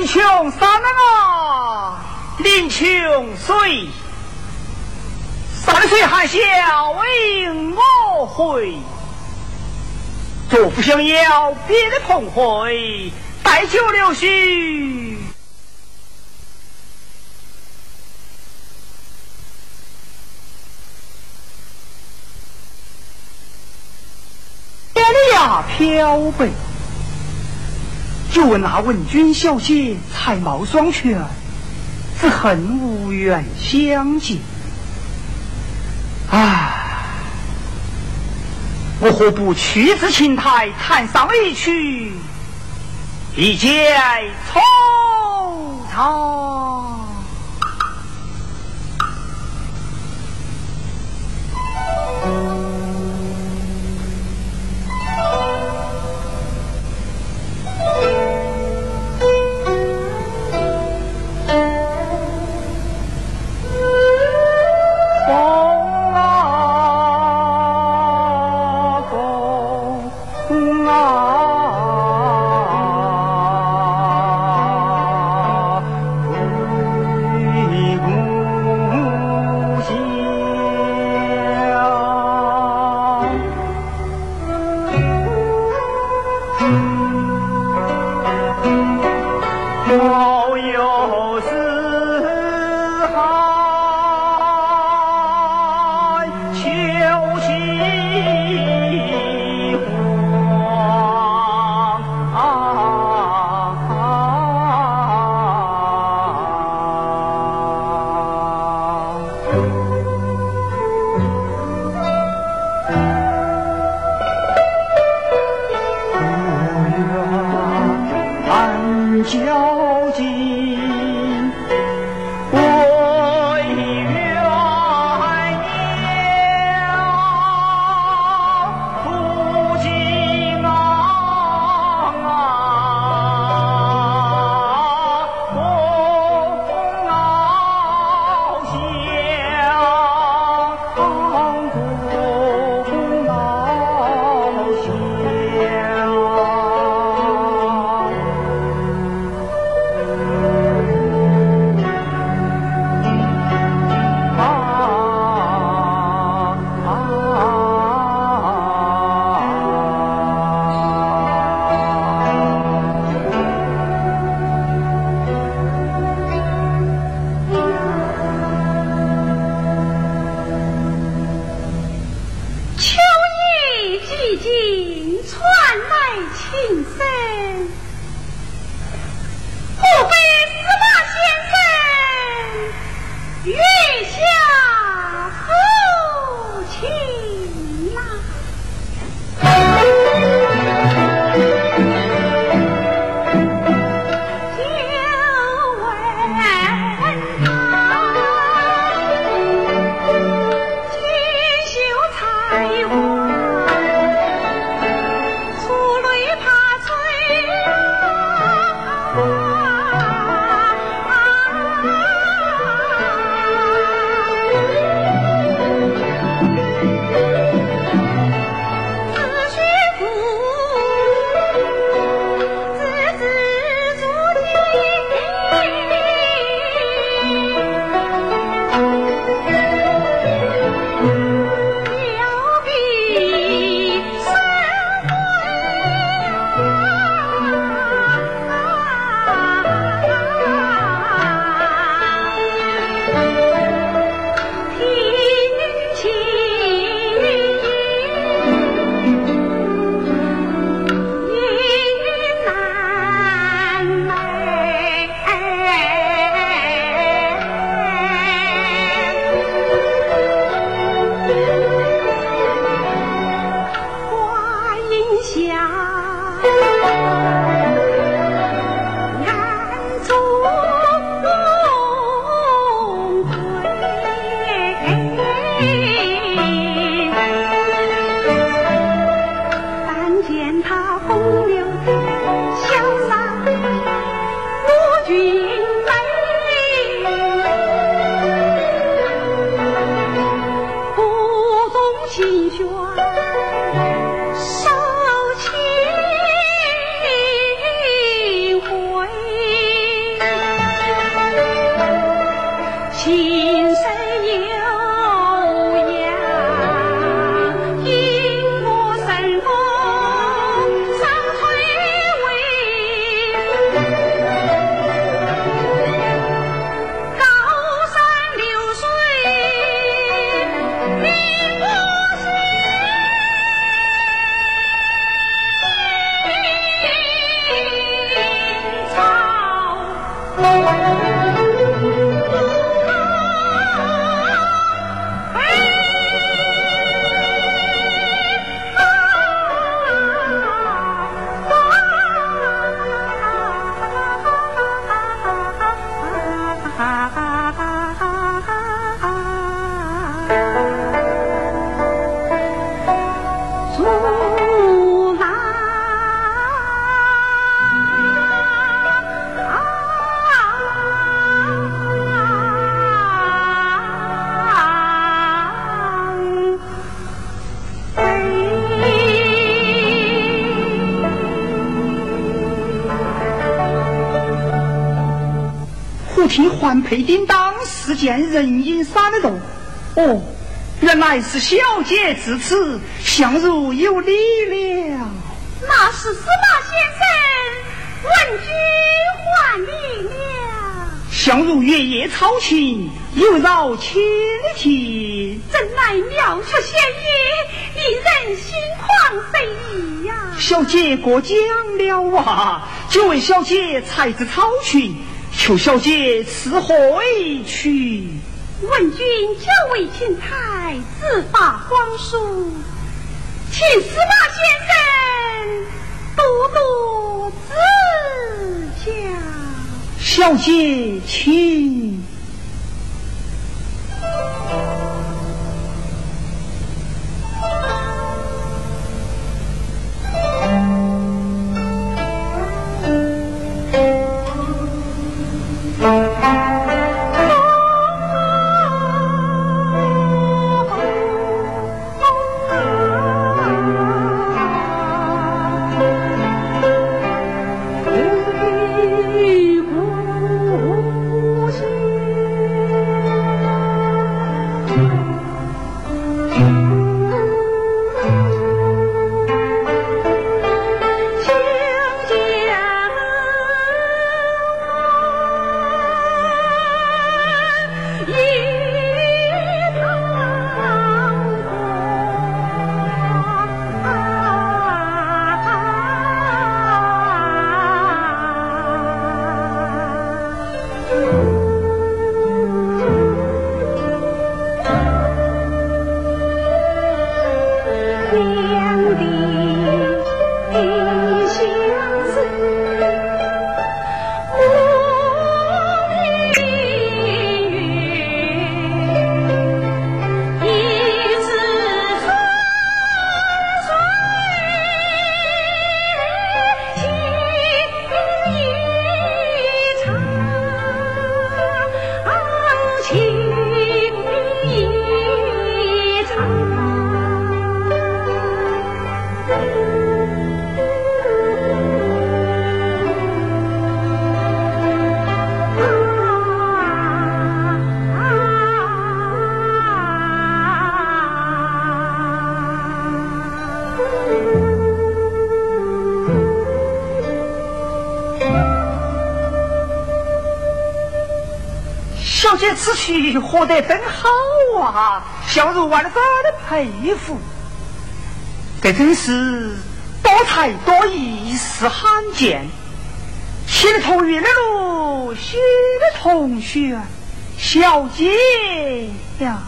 林琼三那个，临邛水，三水含笑为我回。若不相邀，别的同会，带酒留须，千呀漂泊。就问那文君小姐，才貌双全，只恨无缘相见。唉。我何不屈指青台，弹上一曲，一解惆怅。ना 听环佩叮当，是件人影闪的动。哦，原来是小姐至此，相如有礼了。那是司马先生，问君还礼了。相如月夜操琴，有扰千庭。真乃妙出仙意，令人心旷神怡呀。小姐过奖了啊！久为小姐才子操琴，求小姐赐回去。问君久为请才，自发光叔，请司马先生多多指教。小姐，请。此曲活得真好啊！小如万分的佩服，这真是多才多艺，是罕见。写的同韵的路，写的同学，小姐呀。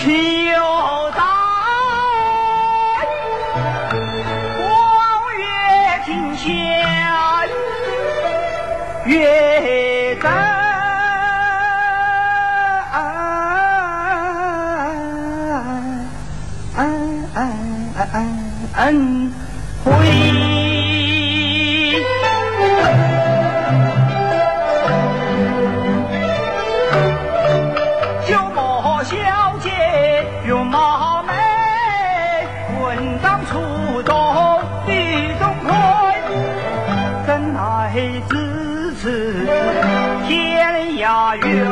秋刀望月亭下月初到雨中来，怎奈咫尺天涯远。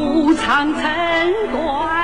七要桃花